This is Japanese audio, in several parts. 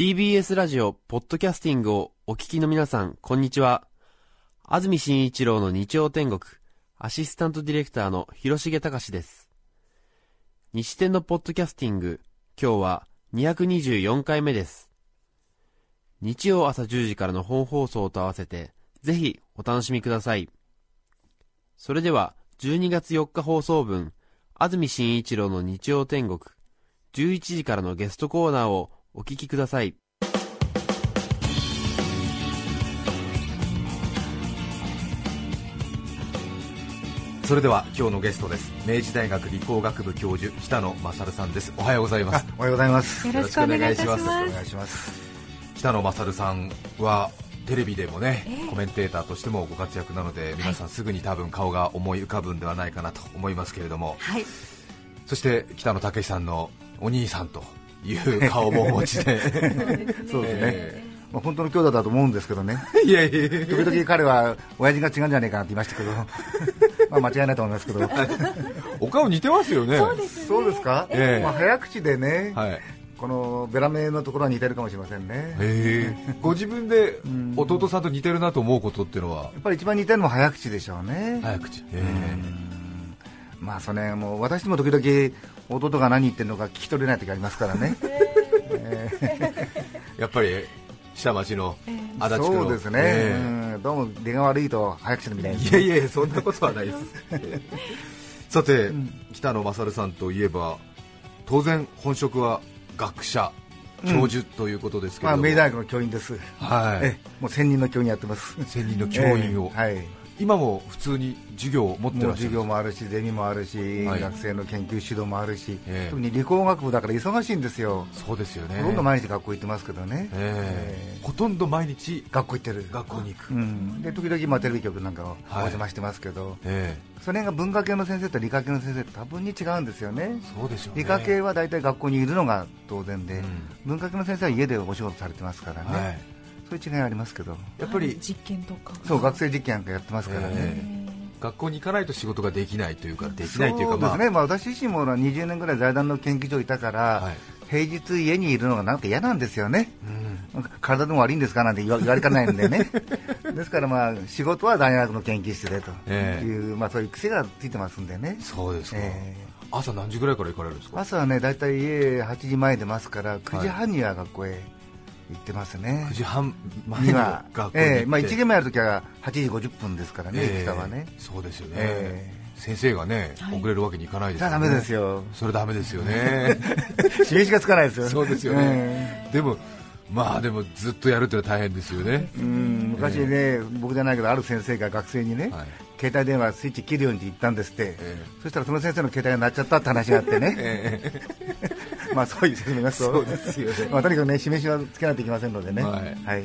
TBS ラジオ、ポッドキャスティングをお聞きの皆さん、こんにちは。安住紳一郎の日曜天国、アシスタントディレクターの広重隆です。西天のポッドキャスティング、今日は224回目です。日曜朝10時からの本放送と合わせて、ぜひお楽しみください。それでは、12月4日放送分、安住紳一郎の日曜天国、11時からのゲストコーナーをお聞きください。それでは今日のゲストです。明治大学理工学部教授北野勝さんです。おはようございます。おはようございます。よろしくお願いします。お願いします。北野勝さんはテレビでもね、コメンテーターとしてもご活躍なので皆さんすぐに多分顔が思い浮かぶんではないかなと思いますけれども、はい、そして北野武さんのお兄さんという顔もお持ちで。そうですね。えまあ本当の兄弟だと思うんですけどね。ーいやいや。時々彼は親父が違うんじゃないかなって言いましたけど、まあ間違いないと思いますけど。お顔似てますよね。そうですか？ええ。まあ早口でね、はい。このベラメのところは似てるかもしれませんね。え。ご自分で弟さんと似てるなと思うことっていうのは？っぱり一番似てるのは早口でしょうね。早口。へえまあそれもう私も時々弟が何言ってるのか聞き取れない時ありますからね。やっぱり下町の足立区の。そうですね、えうん。どうも出が悪いと早口みたいですえいやいやいやそんなことはないです。さて、北野勝さんといえば当然本職は学者教授ということですけまあれども、明治大学の教員です。はい。ええもう専任の教員やってます。専任の教員を、ええはい。今も普通に授業を持ってらっ授業もあるし、ゼミもあるし、はい。学生の研究指導もあるし、ええ。特に理工学部だから忙しいんですよ、そうですよね。ほとんど毎日学校行ってますけどね、ええ。ええ。ほとんど毎日学校行ってる、学校に行く、うん、で時々まあテレビ局なんかをおはい。邪魔してますけど、えそれが文化系の先生と理科系の先生と多分に違うんですよね。えそうでしょうね。理科系は大体学校にいるのが当然で、うん。文化系の先生は家でお仕事されてますからね、はいそういう違いはありますけど、やっぱり実験とか。そう学生実験なんかやってますからね。え学校に行かないと仕事ができないというかできないというかそうですね、まあ、私自身も20年ぐらい財団の研究所にいたから、はい。平日家にいるのがなんか嫌なんですよね、うん。体でも悪いんですかなんて言わ言われかねないんでね、ですからまあ仕事は大学の研究室でと。ええ。いう、まあ、そういう癖がついてますんでね、そうですか、え朝何時ぐらいから行かれるんですか？朝はね大体家8時前出ますから、9時半には学校へ行ってますね。9時半前のには学校に行って、ええ。まあ、1限目やるときは8時50分ですからね、ええ。戦はね。そうですよね、え先生がね、遅れるわけにいかないですよね。じゃあダメですよ、それダメですよね。示しがつかないですよ。そうですよね、え。でもまあでもずっとやるっていうのは大変ですよね、うん。昔ね、僕じゃないけど、ある先生が学生にね、はい携帯電話スイッチ切るように言ったんですって、えそしたらその先生の携帯が鳴っちゃったって話があってね、え まあそういう説明がそうですよね。まあ、とにかくね、示しはつけないといけませんのでね、はい。はい。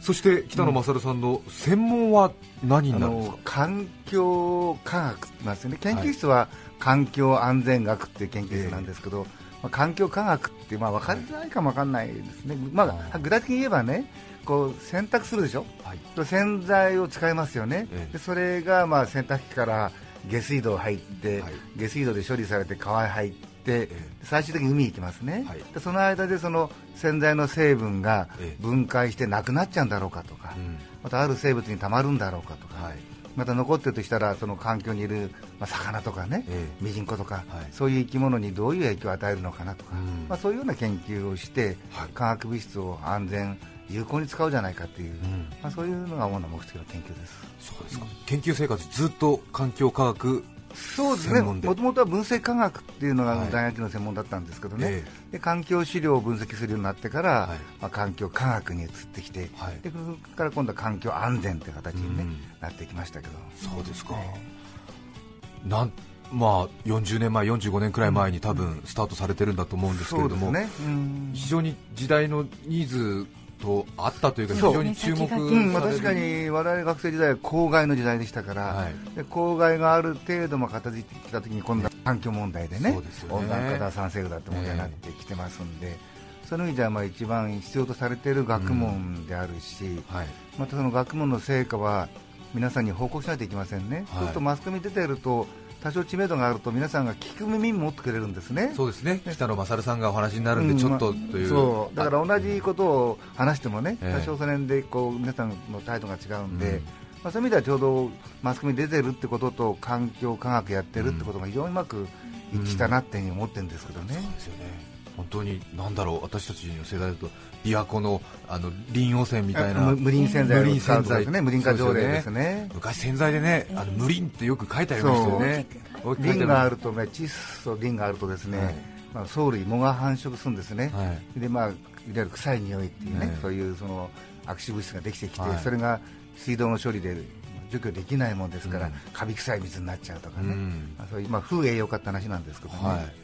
そして北野勝さんの専門は何にあなるんですか？の環境科学って言いますよね、研究室は環境安全学っていう研究室なんですけど、まあ、環境科学って、まあ、分かりづらいかも分かんないですね、まあ、具体的に言えばね、こう洗濯するでしょ、はい。洗剤を使いますよね、ええ。でそれがまあ洗濯機から下水道入って、はい。下水道で処理されて川へ入って、最終的に海に行きますね、はい。でその間でその洗剤の成分がええ。分解してなくなっちゃうんだろうかとか、うん。またある生物にたまるんだろうかとか、はい。また残ってるとしたらその環境にいる、まあ、魚とかね、ええ。ミジンコとか、はい。そういう生き物にどういう影響を与えるのかなとか、うん。まあ、そういうような研究をして、はい。化学物質を安全有効に使うじゃないかっていう、ん。まあ、そういうのが主な目的の研究です。そうですか。研究生活ずっと環境科学そうですね、専門で。もともとは分析科学っていうのがはい。大学の専門だったんですけどね、えで環境資料を分析するようになってから、はい。まあ、環境科学に移ってきて、はい。でそこから今度は環境安全という形に、ねうん。なってきましたけど、そうですか、なんまあ、40年前、45年くらい前に多分スタートされてるんだと思うんですけれども、ね、うん。非常に時代のニーズと合ったというか、非常に注目される、うんまあ、確かに我々学生時代は公害の時代でしたから、はい。で公害がある程度も片付いてきたときに今度は環境問題でねそうですよね。温暖化だ酸性雨だって問題になってきてますんで、その意味ではまあ一番必要とされている学問であるし、はい。またその学問の成果は皆さんに報告しないといけませんね、そうするとマスコミに出ていると多少知名度があると皆さんが聞く耳持ってくれるんですね。そうですね。北野勝さんがお話になるんで、うんちょっとまあという、そう。だから同じことを話してもね、ええ多少その辺でこう皆さんの態度が違うんで、うん。まあ、そういう意味ではちょうどマスコミに出てるってことと環境科学やってるってことが非常にうまく一致したなっていうふうに思ってるんですけどね。そうですよね本当に何だろう私たちの世代だと琵琶湖のあの林汚染みたいな。無無輪洗剤を無輪使うとかです洗剤ね無輪化条例ですね。昔洗剤でね。あの無輪ってよく書いてありましたよね。大きく書いて輪があるるとね窒素輪があるとですね、はい。まあ、藻類藻が繁殖するんですね、はい。でまあいわゆる臭い匂いっていうね、はいそういうその悪臭物質ができてきて、はい。それが水道の処理で除去できないもんですから、うん。カビ臭い水になっちゃうとかね、うん。まあ、そういうまあ風栄養化って話なんですけどね、はい、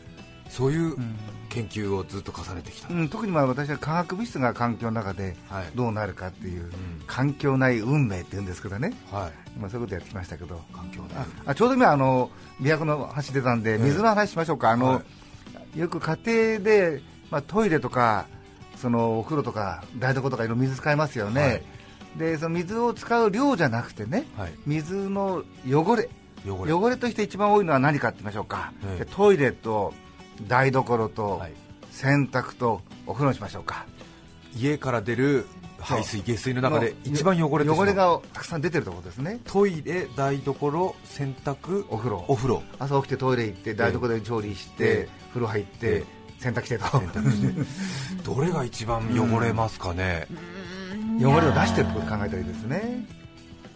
そういううん研究をずっと重ねてきた、うん。特にまあ私は化学物質が環境の中ではい。どうなるかっていう、ん。環境内運命っていうんですけどね、はい、まあ、そういうことやってきましたけど。環境ねあちょうど今あの琵琶湖の橋出たんでえ水の話しましょうか、あのはよく家庭で、まあ、トイレとかそのお風呂とか台所とかいろいろ水使いますよね、はい。でその水を使う量じゃなくてねはい、水の汚れ。汚れ。汚れとして一番多いのは何かって言いましょうか、トイレと台所とはい。洗濯とお風呂にしましょうか。家から出る排水下水の中で一番汚れて汚れがたくさん出てるところですね。トイレ台所洗濯お風呂。お風呂。朝起きてトイレ行って台所で調理して、ええ。風呂入って、え洗濯してと。洗濯して。どれが一番汚れますかね、汚れを出してるってことを考えたらいいですね。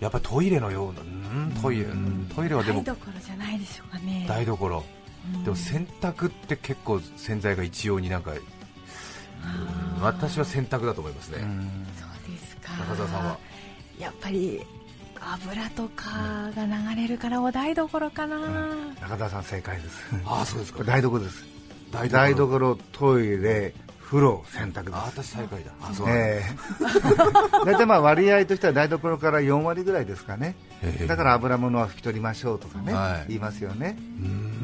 やっぱりトイレのようなうんトイレうんトイレはでも。台所じゃないでしょうかね。台所。うんでも洗濯って結構洗剤が一様になんかうん私は洗濯だと思いますね、そうですか。中澤さんは？やっぱり油とかが流れるからお台所かな、中澤さん正解です。ああそうですか。台所です。台台所トイレ風呂洗濯あです。私最下位だ。あええ。大体まあ割合としては台所から4割ぐらいですかね。だから油物は拭き取りましょうとかね、はい。言いますよね。うーん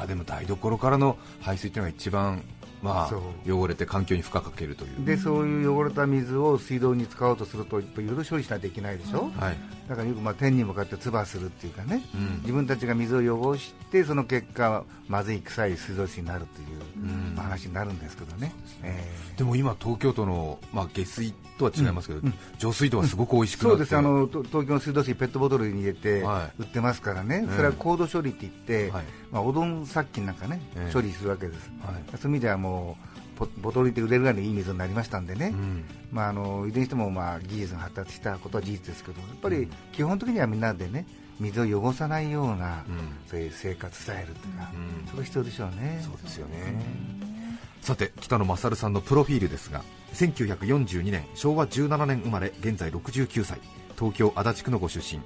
あでも台所からの排水というのが一番まあ汚れて環境に負荷かけるという。でそういう汚れた水を水道に使おうとするといろいろ処理しないといけないでしょ、はい、だからよくまあ天に向かって唾するっていうかね、うん。自分たちが水を汚してその結果まずい臭い水道水になるという、うん。まあ話になるんですけどね、えでも今東京都の、まあ、下水とは違いますけど、浄水道はすごく美味しくなって。ーそうです。あのと東京の水道水ペットボトルに入れては売ってますからね、ええそれは高度処理って言って、はい。まあ、おどん殺菌なんかね、ええ。処理するわけです、はい。そういう意味ではもうポボトルで売れるぐらいのいい水になりましたんでね、うん。まあ、あのいずれにしてもまあ技術が発達したことは事実ですけど、やっぱり基本的にはみんなでね、水を汚さないような、うん。そういう生活スタイルというか、うん。それが必要でしょうね。そうですよね。さて北野勝さんのプロフィールですが1942年昭和17年生まれ現在69歳東京足立区のご出身。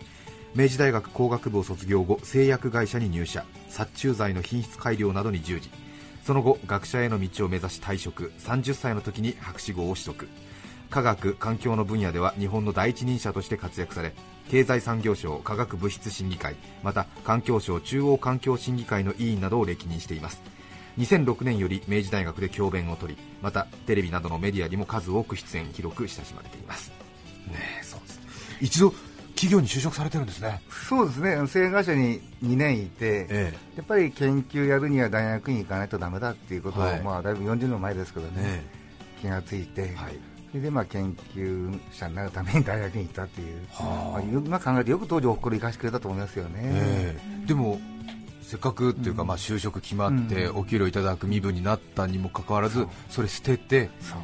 明治大学工学部を卒業後製薬会社に入社。殺虫剤の品質改良などに従事その後学者への道を目指し退職。30歳の時に博士号を取得。科学環境の分野では日本の第一人者として活躍され経済産業省科学物質審議会また環境省中央環境審議会の委員などを歴任しています。2006年より明治大学で教鞭を取りまたテレビなどのメディアにも数多く出演広く親しまれています。ねえそうです一度企業に就職されてるんですね。そうですね、製薬会社に2年いて、えやっぱり研究やるには大学に行かないとダメだっていうことを、はい。まあ、だいぶ40年前ですけどね、ね気がついて、はい。それでまあ研究者になるために大学に行ったっていう、はあ。まあ、今考えてよく当時おふくろ行かしてくれたと思いますよね。ええ。でもせっかくっていうか、まあ就職決まって、うん。お給料いただく身分になったにもかかわらずそれ捨ててそう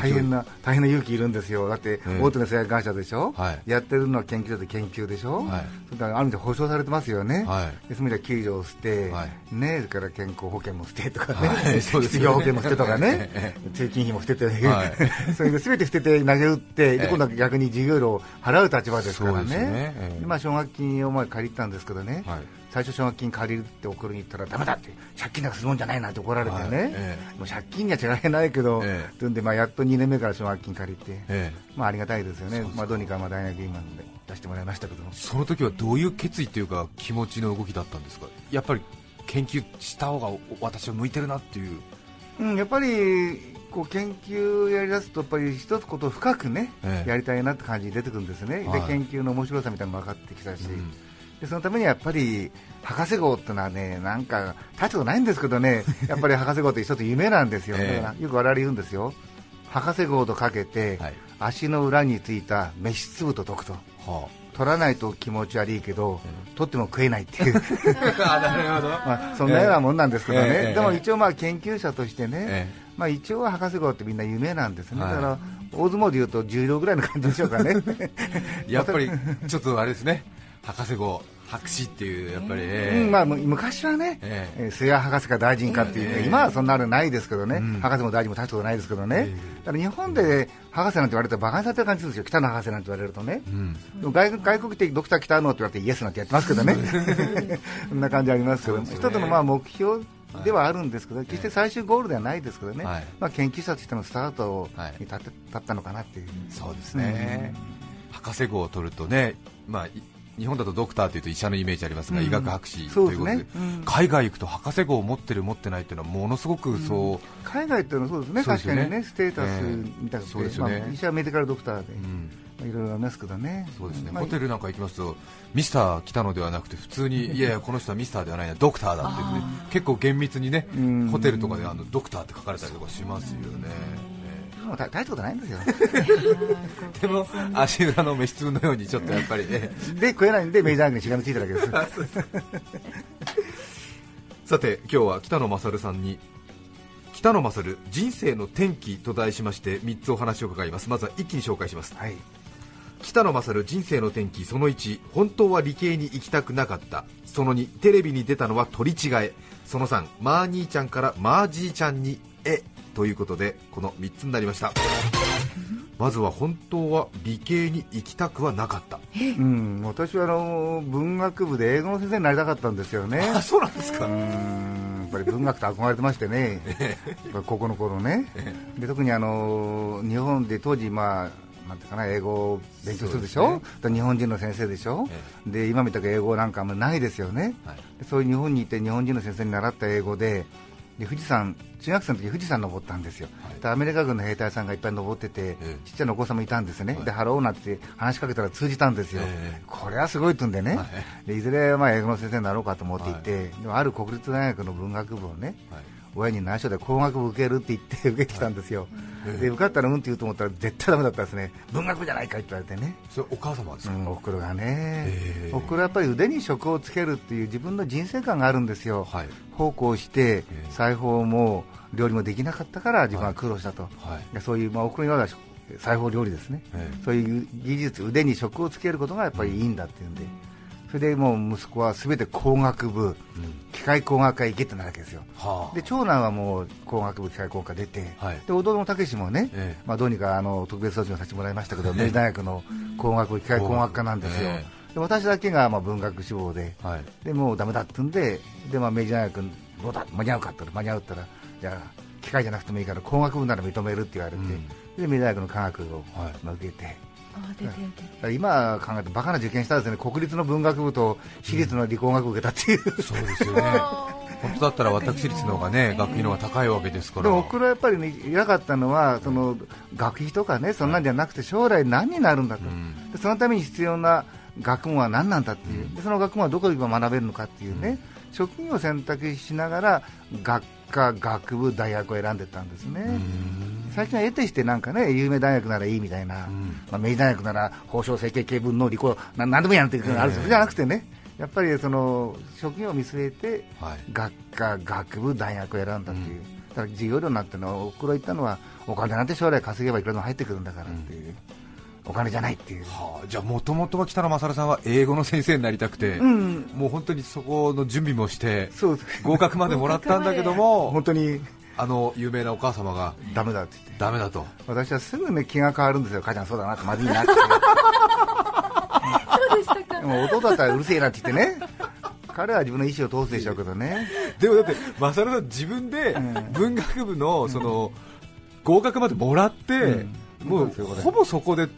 大変な大変な勇気いるんですよ、だってええ大手の製薬会社でしょ、はい。やってるのは研究所で研究でしょ、はい。それからある意味で保証されてますよね、はい。でそういう意味では給料を捨て、はい。ね、それから健康保険も捨てとかね、はい。失業保険も捨てとかね。え、通勤費も捨てて、はい。それで全て捨てて投げ打って、今度は逆に授業料を払う立場ですからね。ね。ええ。今、奨学金をまあ借りたんですけどね、はい最初、奨学金借りるって送るに行ったら、だめだって、借金なんかするもんじゃないなって怒られてね、はい。えもう借金には違いないけど、ええ。というんで、まあ、やっと2年目から奨学金借りて、ええ。まあ、ありがたいですよね。まあ、どうにかまあ大学今で出してもらいましたけども。その時はどういう決意というか気持ちの動きだったんですか？やっぱり研究した方がお私は向いてるなっていう。うん、やっぱりこう研究やりだすと、やっぱり一つことを深くね、ええ。やりたいなって感じに出てくるんですね、はい。で研究の面白さみたいなのも分かってきたし、うんでそのためにはやっぱり博士号っていうのはね、なんか大したことないんですけどね、やっぱり博士号って一つ夢なんですよ、ええ。だからよく我々言うんですよ、博士号とかけて、はい。足の裏についた飯粒と解くと。は取らないと気持ち悪いけど、取っても食えないっていう、あなるほど。まあ、そんなようなもんなんですけどね、ええでも一応、まあ研究者としてね、えまあ、一応は博士号ってみんな夢なんですね、はい。だから大相撲でいうと重量ぐらいの感じでしょうかね。やっぱりちょっとあれですね博士号博士っていうやっぱり、ええうんまあ、む昔はね、ええ。ー末博士か大臣かっていう、ねええ今はそんなのないですけどね、うん。博士も大臣も大したことないですけどね、えだから日本で博士なんて言われたら馬鹿にされてる感じするんですよ、北野博士なんて言われるとね、うん。外国外国的ドクター来たのって言われてイエスなんてやってますけどね、そんな感じありますけど、ね。一つのまあ目標ではあるんですけど、決して最終ゴールではないですけどね、はいまあ、研究者としてのスタートはいに立って立ったのかなっていう。そうですね、博士号を取るとね、まあ、い日本だとドクターというと医者のイメージありますが、うん。医学博士ということでね。うん。海外行くと博士号を持ってる持ってないっていうのはものすごくそう、海外っていうのはそうですね、すよね。確かにね、ステータスみたいなええそうですよね。まあ、医者はメディカルドクターで、いろいろありますけどね、そうですね、まあホテルなんか行きますとミスター来たのではなくて普通にいやいやこの人はミスターではないなドクターだってね結構厳密にねうん。ホテルとかであのドクターって書かれたりとかしますよね。もう大大したことないんですよ、でも足裏の飯粒のようにちょっとやっぱりね。で、食えないんで、メジャーリーグにしがみついただけです。さて今日は北野勝さんに北野勝人生の転機と題しまして3つお話を伺います。まずは一気に紹介します。はい。北野勝人生の転機その1本当は理系に行きたくなかった。その2テレビに出たのは取り違え。その3マー兄ちゃんからマーじいちゃんにえということでこの3つになりました。まずは本当は理系に行きたくはなかった。うん、私はあの文学部で英語の先生になりたかったんですよね。あそうなんですか。うんやっぱり文学と憧れてましてね、やっぱり高校の頃ね、で特にあの日本で当時、まあ、なんていうかな英語を勉強するでしょ、そうですで日本人の先生でしょ、で今みたく英語なんかあんまりないですよね、はい。でそういう日本にいて日本人の先生に習った英語で、で富士山中学生の時富士山登ったんですよ、はい。でアメリカ軍の兵隊さんがいっぱい登ってて、ええ。ちっちゃなお子さんもいたんですね、はい。でハローなんて話しかけたら通じたんですよ、ええ。これはすごいって言うんでね、はい。でいずれまあ英語の先生になろうかと思っていて、でもある国立大学の文学部をね、はい親に内緒で工学部受けるって言って受けてきたんですよ、ええで受かったらうんって言うと思ったら絶対ダメだったですね、文学部じゃないかって言われてね。それお母様ですか、うん、おふくろがね、ええ。おふくろはやっぱり腕に職をつけるっていう自分の人生観があるんですよ、はい。奉公してええ。裁縫も料理もできなかったから自分は苦労したと、はい。でそういう、まあ、おふくろには裁縫料理ですね、ええ。そういう技術、腕に職をつけることがやっぱりいいんだっていうんで、それでもう息子はすべて工学部、うん。機械工学科へ行けってなるわけですよ。はあ。で長男はもう工学部機械工科出て、はい。で弟の武志もね、ええ。まあ、どうにかあの特別措置をさせてもらいましたけど、明治大学の工学部機械工学科なんですよ、えで私だけがまあ文学志望で、はい。でもうダメだってんで、でまあ、明治大学、どうだ、間に合うかって言ったら、間に合うったら、じゃあ、機械じゃなくてもいいから工学部なら認めるって言われて、うん。で明治大学の科学を、受けて。今考えてバカな受験したんですよね、国立の文学部と私立の理工学部受けたっていう、そうですよね。本当だったら私立の方がね学費の方が高いわけですから。でも僕はやっぱりね、偉かったのは、その学費とかね、そんなんじゃなくて、将来何になるんだと、うん。でそのために必要な学問は何なんだっていう、でその学問はどこで学べるのかっていうね、職業を選択しながら、学科、学部、大学を選んでったんですね。最近は得てしてなんかね、有名大学ならいいみたいな、ん。まあ、明治大学なら法商整形系分の理工、ななんでもやんっていうのがあるんですよ、ええ。じゃなくてね、やっぱりその職業を見据えて、はい。学科、学部、大学を選んだっていう、だから授業料なんてのはおふくろ言ったのはお金なんて将来稼げばいくらでも入ってくるんだからっていう、お金じゃないっていう、はあ、じゃあもともとは北野勝さんは英語の先生になりたくて、うん。もう本当にそこの準備もして合格までもらったんだけども 本当にあの有名なお母様がダメだって言って。ダメだと。私はすぐね気が変わるんですよ。母ちゃんそうだなってまずいなって。そうでしたか。でも弟だったらうるせえなって言ってね。彼は自分の意思を通すでしょうけどね。でもだって勝さん自分でうん。文学部のその合格までもらって、うん。もうほぼそこで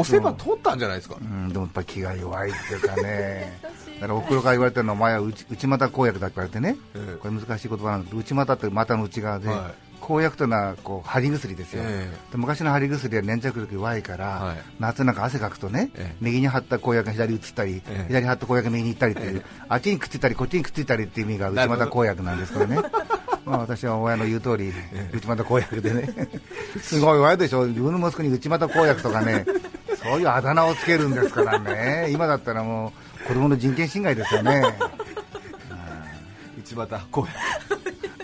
押せば取ったんじゃないですか、うん。でもやっぱり気が弱いっていうかね。だからおふくろから言われてるのはお前は内内股公約だって言われてね。ええ。これ難しい言葉なんだけど内股って股の内側で、は公約というのはこう張り薬ですよ、えで昔の張り薬は粘着力弱いから、はい。夏なんか汗かくとね、ええ。右に貼った公約が左に移ったり、ええ。左に貼った公約が右に行ったりっていう、あっちにくっついたりこっちにくっついたりっていう意味が内股公約なんですけどね。まあ私は親の言う通り、内股公約でね。すごい弱いでしょ。自分の息子に内股公約とかねそういうあだ名をつけるんですからね。今だったらもう子供の人権侵害ですよね。内股こう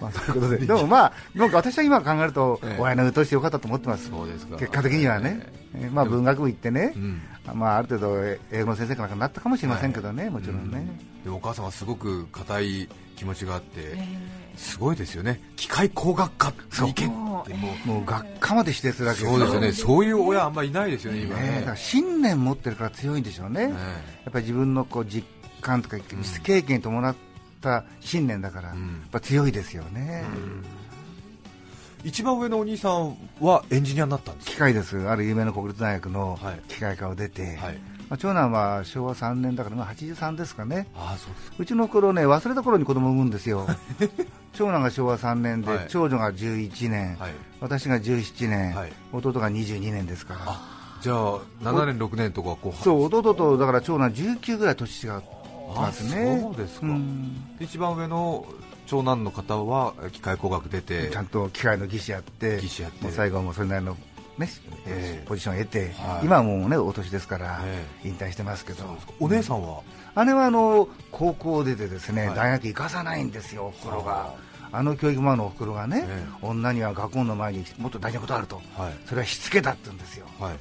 まあ、そういうことで、でもまあ、なんか私は今考えると、ええ。親の言うとしてよかったと思ってます、そうですか。結果的にはね、えーまあ、文学部行ってね、うん。まあ、ある程度、え英語の先生かなんかなったかもしれませんけどね、もちろんね、お母さんはすごく固い気持ちがあって、すごいですよね。機械工学科に行けってもうもう学科まで指定するわけですそうですよね。そういう親あんまりいないですよね今ね。ねだから信念持ってるから強いんでしょうね、やえ。っぱり自分のこう実感とか、実経験に伴った信念だから、やん。っぱ強いですよね、一番上のお兄さんはエンジニアになったんです機械です、ある有名な国立大学のはい。機械科を出て、はいまあ、長男は昭和3年だから、まあ、83ですかね。ああそうですうちの頃ね、忘れた頃に子供を産むんですよ。長男が昭和3年で、はい。長女が11年、はい。私が17年、はい。弟が22年ですから。じゃあ7年6年とかこうそう、弟とだから長男19ぐらい年違ってますね。あそうですか。ん。一番上の長男の方は機械工学出て。ちゃんと機械の技師やって、技師やって。最後はもうそれなりの、ね。ええ。ポジションを得て、はい。今はもうね、お年ですから、え引退してますけど、お姉さんは？姉はあの高校出てですね、はい。大学行かさないんですよ、おふくろが。あ。の教育マンのおふくろがね、え女には学校の前にもっと大事なことあると、はい。それはしつけだって言うんですよ。はい。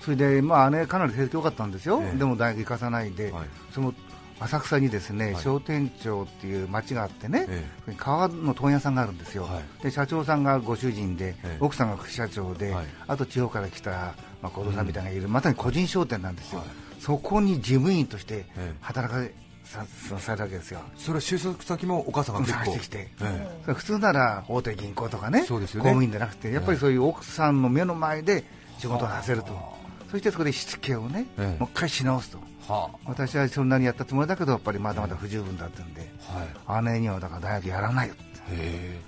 それで、まあ、姉、かなり成績良かったんですよ、ええ。でも大学行かさないで、はい。その浅草にですね、はい。商店町っていう町があってね、え革の問屋さんがあるんですよ、はい。で社長さんがご主人で、ええ。奥さんが副社長で、はい。あと地方から来た、まあ、小僧さんみたいなのがいる、まさに個人商店なんですよ、はい。そこに事務員としてええ。働かさされたわけですよ。それは就職先もお母さんが結構。探してきて。普通なら大手銀行とかねね。公務員じゃなくて、やっぱりそういう奥さんの目の前で仕事をさせると、そしてそこでしつけをね、ええ。もう一回し直すと、は私はそんなにやったつもりだけど、やっぱりまだまだ不十分だったんで、あはい。姉にはだから大学やらないよって、へえ。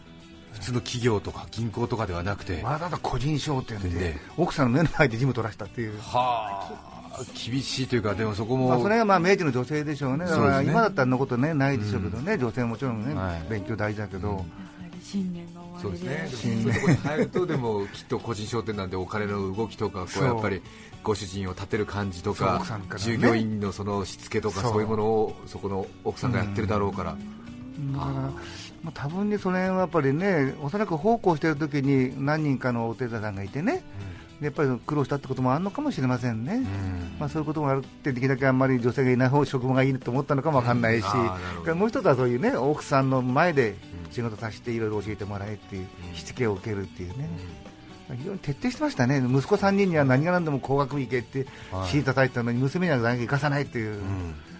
普通の企業とか銀行とかではなくて。はわざわざ個人商店でで。奥さんの目の前で事務取らせたっていう。あ。厳しいというかでもそこも、まあ、それがまあ明治の女性でしょうね、だから今だったらのことねないでしょうけどね、女性ももちろんね、はい。勉強大事だけど、やはり信念が終わりそうですでね。でもそういうところに入るとでもきっと個人商店なんでお金の動きとかこうやっぱりご主人を立てる感じとかね。従業員のそのしつけとかそう。いうものをそこの奥さんがやってるだろうから、だから、まあ、多分にその辺はやっぱりね、おそらく奉公している時に何人かのお手伝いさんがいてね、やっぱり苦労したってこともあるのかもしれませんね、まあ、そういうこともあるって、できるだけあんまり女性がいない方職場がいいと思ったのかもわかんないし、うんもう一つはそういうね、奥さんの前で仕事させていろいろ教えてもらえっていう、しつけを受けるっていうね。非常に徹底してましたね、息子3人には何が何でも工学部行けってはい。尻叩いたのに、娘には大学行かさないっていう、あ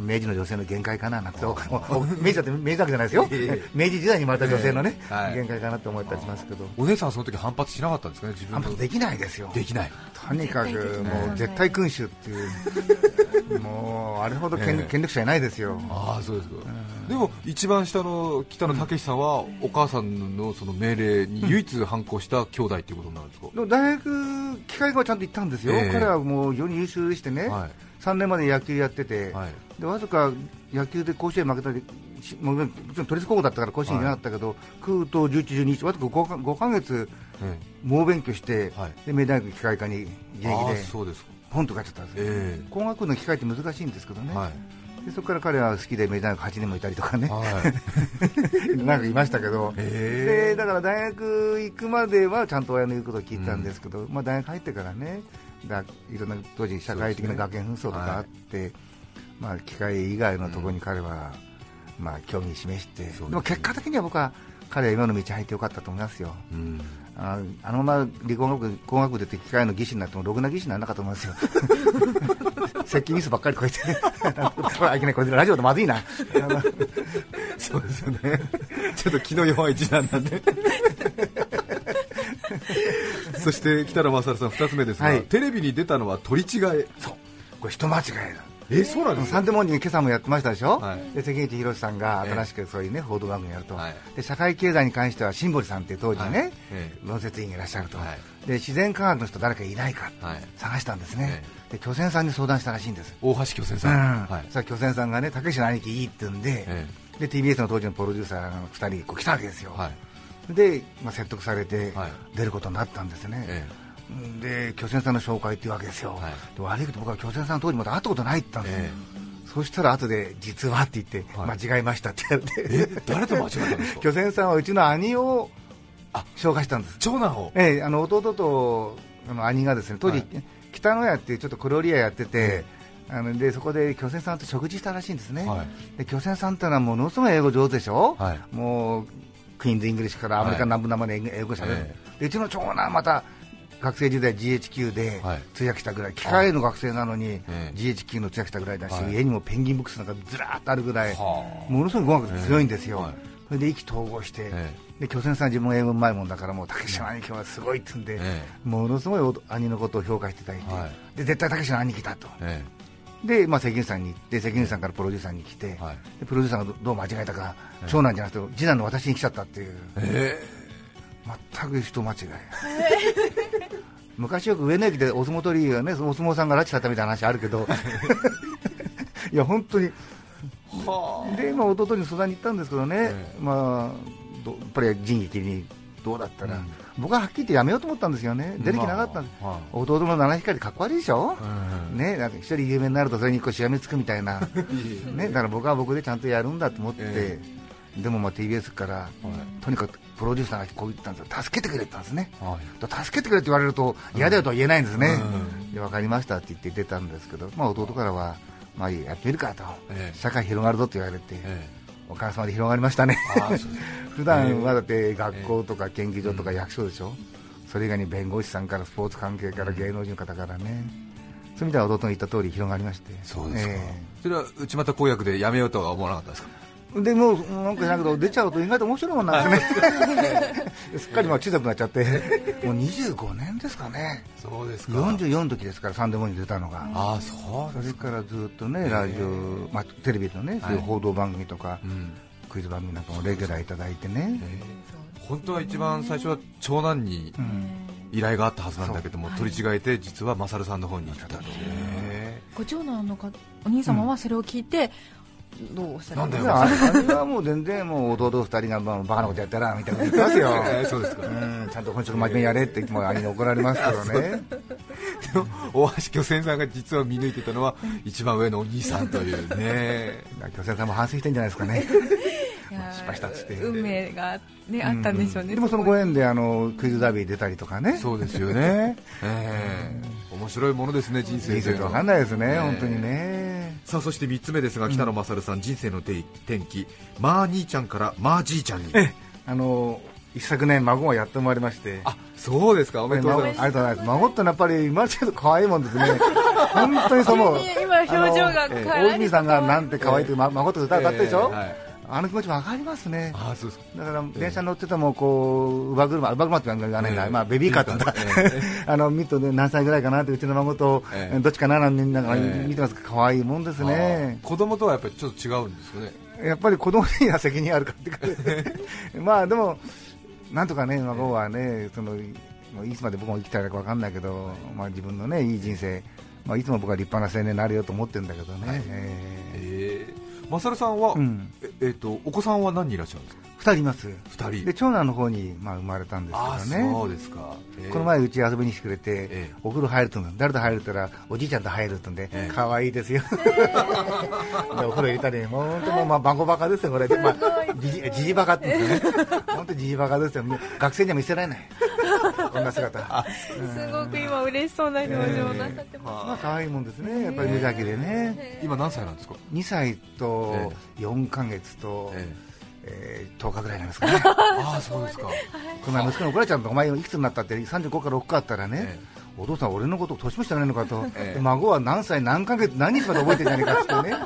明治の女性の限界かななんて、明治だって明治だけじゃないですよ、明治時代に生まれた女性のね、限界かなと思ったりしますけど、お姉さんはその時反発しなかったんですかね自分の。反発できないですよ、できない。とにかくもう絶対君主っていう、もうあれほど権,、力者いないですよ。ああそうですか、でも一番下の北野武さんは、お母さんのその命令に唯一反抗した兄弟っていうことになるんですか、でも大学、機械科はちゃんと行ったんですよ、ええ。彼はもう非常に優秀でしてね、はい。3年まで野球やってて、はいでわずか野球で甲子園負けたり、しもちろん都立高校だったから甲子園行けなかったけど、空と11、12、わずか 5, か5ヶ月、え猛勉強して、はい。で明大学機械科に現役で、そうですか。ポンと帰っちゃったんですよ、え工学部の機械って難しいんですけどね、はい。でそこから彼は好きでメジャー学8年もいたりとかね、はい。なんかいましたけど、へでだから大学行くまではちゃんと親の言うことを聞いてたんですけど、まあ、大学入ってからね、だいろんな当時、社会的な学園紛争とかあって、まあ、機械以外のところに彼は、まあ、興味示して、でも結果的には僕は彼は今の道入ってよかったと思いますよ。うん。ああのまま理工学工学部出て機械の技師になってもろくな技師にならなかったと思いますよ。接近ミスばっかりこうやって、あいけないこれラジオでまずいな。そうですよね。ちょっと気の弱い次男なんで。そして北野勝さん2つ目ですが、はい。テレビに出たのは取り違え。そう。これ人間違いだ。えそうなんですか？サンデーモーニング今朝もやってましたでしょ、はい。で関口宏さんが新しくそういうね、報道番組やると、はい。で社会経済に関しては辛堀さんっていう当時ね、はい。え論説委員がいらっしゃると、はい。で自然科学の人誰かいないかはい。探したんですね、えで巨泉さんに相談したらしいんです、大橋巨泉うん。さん、はい。そしたら巨泉さんがね、たけしの兄貴いいって言うんで、えで TBS の当時のプロデューサーが2人こう来たわけですよ、はい。で、まあ、説得されてはい。出ることになったんですね。で巨泉さんの紹介っていうわけですよ、はい。で悪いけど僕は巨泉さん当時まだ会ったことないって言ったんですよ、えそしたら後で実はって言って、はい。間違えましたって言われて、え誰と間違えたんですか？巨泉さんはうちの兄をあ紹介したんです、長男を？ええ、あの弟とあの兄がですね当時、はい。北野屋っていうちょっと小料理屋やってて、あのでそこで巨泉さんと食事したらしいんですね、はい。で巨泉さんってのはものすごい英語上手でしょ、はい。もうクイーンズ・イングリッシュからアメリカ南部訛りで英語しゃべる、うちの長男また学生時代 GHQ ではい。通訳したぐらい、機械の学生なのにええ。GHQ の通訳したぐらいだし、はい。家にもペンギンブックスなんかずらーっとあるぐらい、はあ。ものすごい語学強いんですよ、それで意気投合して、えで巨泉さんは自分英語うまいもんだからもうたけしの兄貴はすごいって言うんで、えものすごいお兄のことを評価していただいて、はい。で絶対たけしの兄貴だと。えで、まあ、関口さんに行って関口さんからプロデューサーに来て、はい。でプロデューサーがどどう間違えたか、長男じゃなくて次男の私に来ちゃったっていう。え。全く人間違い、昔よく上野駅でお相撲取りがねお相撲さんが拉致されたみたいな話あるけど。いや本当に。はで今弟に相談に行ったんですけどね、えまあどやっぱり仁義にどうだったら、うん。僕ははっきり言ってやめようと思ったんですよね。出る気なかったんです、まあはい弟の七光かっこ悪いでしょ、うん。ね、なんか一人有名になるとそれにこうしがみつくみたいな、ね、だから僕は僕でちゃんとやるんだと思って、えでもまあ TBS から、とにかくプロデューサーがこう言ったんですよ。助けてくれって言ったんですね。はい。助けてくれって言われると嫌だよとは言えないんですね、う分かりましたって言って出たんですけど、まあ、弟からは、まあいいやってみるかと、ええ。社会広がるぞと言われて、えおかげさまで広がりましたね。普段はだって学校とか研究所とか役所でしょ、それ以外に弁護士さんからスポーツ関係から芸能人の方からね、そういう意味では弟の言った通り広がりまして、そうですか、えそれは内股公約でやめようとは思わなかったですか？えでもうなんかじゃなくて出ちゃうと意外と面白いもんなんですね、すっかりまあ小さくなっちゃって、もう25年ですかね、そうです44の時ですから、サンデーモーニングに出たのが。ああそうそれからずっとね、ラジオ、まあ、テレビのね、そういう報道番組とか、うん。クイズ番組なんかもレギュラーいただいてね、本当は一番最初は長男に依頼があったはずなんだけども、取り違えて実は勝さんの方に行ったと、へご長男のかお兄様はそれを聞いて、どうおっしゃるなんだよいや、あれはもう全然もう弟二人がまあバカなことやったらみたいなこと言ってますよ。えそうですか。うん、ちゃんと本職真面目にやれっても兄に怒られますけどね。でも大橋巨泉さんが実は見抜いてたのは一番上のお兄さんというね。巨泉さんも反省してんじゃないですかね。失敗したっつって運命が、ね、あったんでしょうね、でもそのご縁であのクイズダービー出たりとかね。そうですよね、ええ面白いものですね人生人生ってわかんないですね、本当にね。さあそして3つ目ですが北野勝さん、人生の転転機まあ兄ちゃんからまあじいちゃんにあの一昨年孫がやって生まれまして。あそうですかおめでとうございますありがとうございます。孫ってのはやっぱり生まれちゃうと可愛いもんですね。本当にそう思う。今表情が大泉さんがなんて可愛いってま孫と歌歌ったでしょ？ええはい。あの気持ちわかりますね。あそうです。かだから電車乗っててもこう乳母車、乳母車って言わないんだ、ええ。まあベビーカーって あの見るとね何歳ぐらいかなってうちの孫と、ええ。どっちかななんてながええ。見てますけど可愛いもんですね。あ。子供とはやっぱりちょっと違うんですよね。やっぱり子供には責任あるかって まあでもなんとかね孫はねそのもういつまで僕も生きたいかわかんないけど、まあ自分のねいい人生。まあ、いつも僕は立派な青年になれようと思ってるんだけどね、えええ勝さんは、うん。ええーとお子さんは何人いらっしゃるんですか？ー2人います。2人。で長男の方に、まあ、生まれたんですけどね。そうですか、えーこの前うち遊びに来てくれて、ええ。お風呂入ると誰と入るって言ったらおじいちゃんと入るって言うんで、ええ。可愛いですよ。でお風呂入れたり本当もうまあバカバカですよこれで、まあ、じじじじバカって言うんですよね。本当じじバカですよ。学生には見せられないこんな姿すごく今嬉しそうな表情をなさってます、まあ可愛いもんですね。やっぱり無邪気でね。今何歳なんですか、2歳とえ4ヶ月と、ええ。ー10日ぐらいなんですかね。ああそうですか、この前息子に怒られちゃうんだお前いくつになったって35から6かあったらね、えお父さん俺のこと年も知らないのかと、ええ。で孫は何歳何ヶ月何日まで覚えてんじゃねえかってね。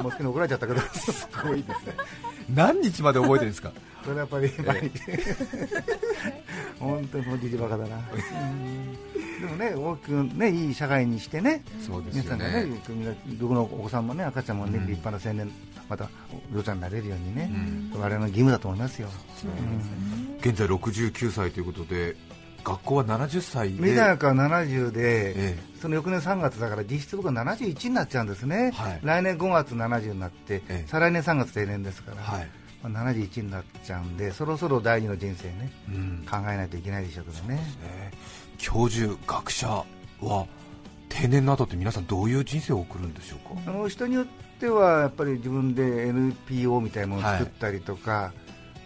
息子に怒られちゃったけど。すごいですね。何日まで覚えてるんですか？それはやっぱり毎日本当にもうじじバカだな。うんでもね大きくねいい社会にしてね。そうですよ皆さんがね僕のお子さんもね赤ちゃんもね、うん。立派な青年またお嬢ちゃんになれるようにね、うん。我々の義務だと思いますよ、現在69歳ということで学校は70歳で。メダーカは70で、えその翌年3月だから実質僕は71になっちゃうんですね、はい。来年5月70になって、ええ。再来年3月定年ですから、はい、まあ、71になっちゃうんでそろそろ第二の人生ねうん。考えないといけないでしょうけどね。ね。教授、学者は定年の後って皆さんどういう人生を送るんでしょうか？あの人によってはやっぱり自分で NPO みたいなものを作ったりとか、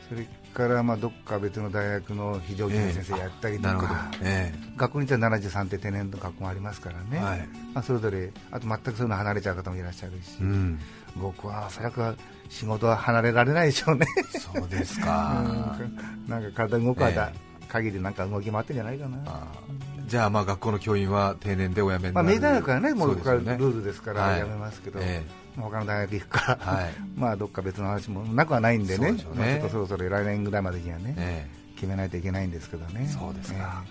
それからまあどっか別の大学の非常勤の先生やったりとなるほど。か、、え。学校によっては73って定年の学校もありますからね、えはい。まあ、それぞれあと全くそういうの離れちゃう方もいらっしゃるし、うん、僕はおそらく仕事は離れられないでしょうね。そうですか、うん。なんか体動く間、限りなんか動き回ってんじゃないかな。あーじゃあまあ学校の教員は定年でお辞めにまあ、なる、明大学はね、もうこれそですよね。ルールですからはい。やめますけど、えまあ他の大学行くか、はい。まあどっか別の話もなくはないんでね、ね。まあちょっとそろそろ来年ぐらいまでにはね、え決めないといけないんですけどね。そうですか、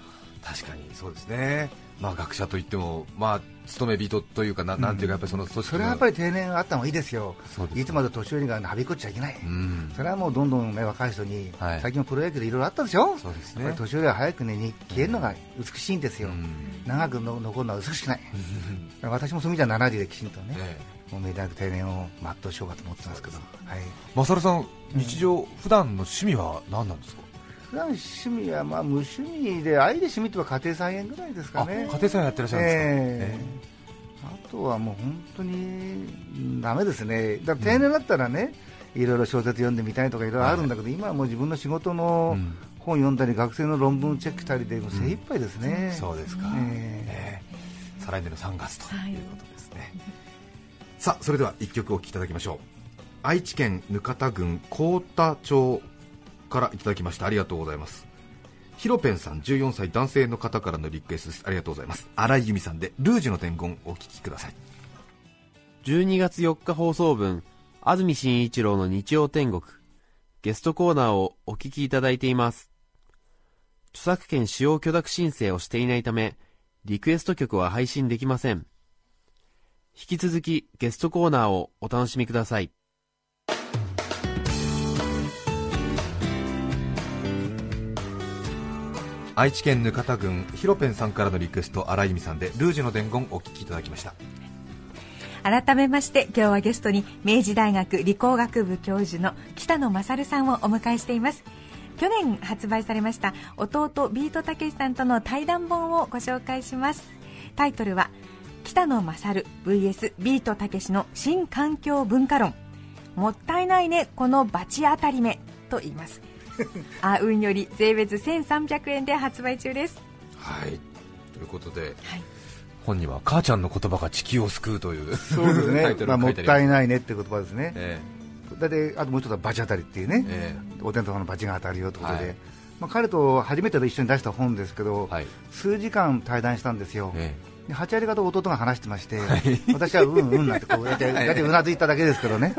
確かにそうですね、まあ、学者といっても、まあ、勤め人というかな、なんていうか、やっぱりそのそれはやっぱり、り定年あった方がいいですよ、すいつまで年寄りがはびこっちゃいけない、うん、それはもうどんどん、ね、若い人に、はい。最近のプロ野球でいろいろあったでしょ、そうですね。年寄りは早く、ね、に消えるのが美しいんですよ、うん。長くの残るのは美しくない、私もそういう意味では70できちんとね、ええ。もう明大学定年を全うしようかと思ってますけど、はい、マサルさん、日常、普段の趣味は何なんですか、普段趣味はまあ無趣味で、愛で趣味とは家庭菜園ぐらいですかあね。家庭菜園やってらっしゃるんですか、ええ。あとはもう本当にダメですね、だ定年だったらね、いろいろ小説読んでみたいとかいろいろあるんだけど、今はもう自分の仕事のうん。本読んだり、学生の論文チェックしたりで、もう精一杯ですね。そうですか、ええ。え再来年の3月とはいいうことですね、さあそれでは1曲お聴きいただきましょう。愛知県額田郡幸田町からいただきましたありがとうございますヒロペンさん14歳男性の方からのリクエストですありがとうございます新井由美さんでルージュの伝言お聴きください12月4日放送分、安住紳一郎の日曜天国、ゲストコーナーをお聞きいただいています。著作権使用許諾申請をしていないため、リクエスト曲は配信できません。引き続きゲストコーナーをお楽しみください。愛知県額田郡ヒロペンさんからのリクエスト新井由美さんでルージュの伝言お聴きいただきました。改めまして今日はゲストに明治大学理工学部教授の北野勝さんをお迎えしています。去年発売されました弟ビートたけしさんとの対談本をご紹介します。タイトルは北野勝 vs ビートたけしの新環境文化論。もったいないねこのバチ当たり目と言います。あ運より税別1300円で発売中です。はい。ということではい。本には母ちゃんの言葉が地球を救うというそうです タねまあ、もったいないねって言葉ですね、えだってあともう一つはバチ当たりっていうね、ええ。お天道様のバチが当たるよってことで、はい。まあ、彼と初めて一緒に出した本ですけど、えはい。数時間対談したんですよ、えで8割方弟が話してまして、私はうんうんなんてこうやって、だってうなずいただけですけどね、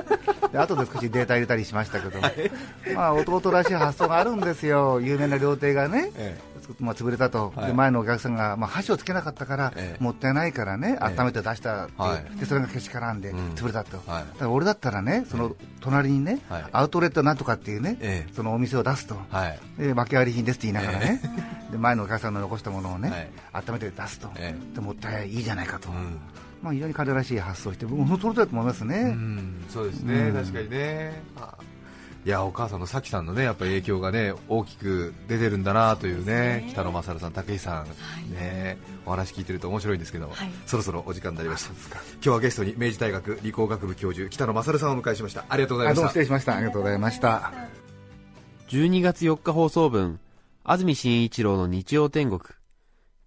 で後で少しデータ入れたりしましたけど、まあ弟らしい発想があるんですよ、有名な料亭がね、えまあ、潰れたと、はい。で前のお客さんが、まあ、箸をつけなかったから、ええ。もったいないからね、ええ。温めて出したっていう、はい。でそれがけしからんで、うん。潰れたと、はい。だから俺だったらね、その隣にね、はい。アウトレットなんとかっていうね、ええ。そのお店を出すと。はい。で訳あり品ですって言いながらね、で前のお客さんの残したものをね、はい。温めて出すと、えでもったいいいじゃないかと、うん。まあ、非常に彼らしい発想をして、僕もその通りだと思いますね。うん。そうですね、うん確かにね。あ。いやお母さんのさきさんのねやっぱり影響がね大きく出てるんだなというね北野勝さん、武井さん、ね。お話聞いてると面白いんですけど、そろそろお時間になりました。今日はゲストに明治大学理工学部教授北野勝さんをお迎えしました。ありがとうございました。失礼しました。ありがとうございました。12月4日放送分安住紳一郎の日曜天国。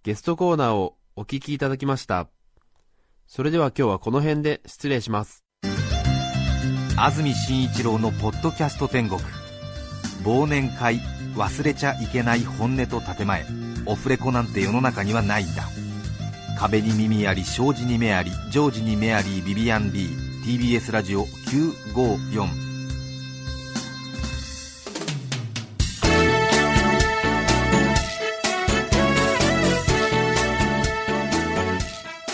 ゲストコーナーをお聞きいただきました。それでは今日はこの辺で失礼します。安住紳一郎のポッドキャスト天国。忘年会忘れちゃいけない本音と建前。オフレコなんて世の中にはないんだ。壁に耳あり障子に目あり常時に目ありビビアン D TBS ラジオ954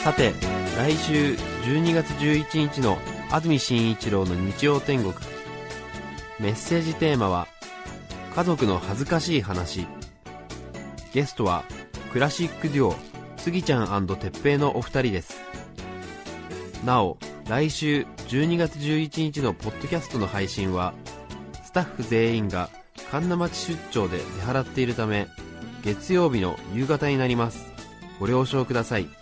さて来週12月11日の安住紳一郎の日曜天国。メッセージテーマは「家族の恥ずかしい話」ゲストはクラシックデュオスギちゃん哲平のお二人です。なお来週12月11日のポッドキャストの配信はスタッフ全員が神奈町出張で出払っているため月曜日の夕方になります。ご了承ください。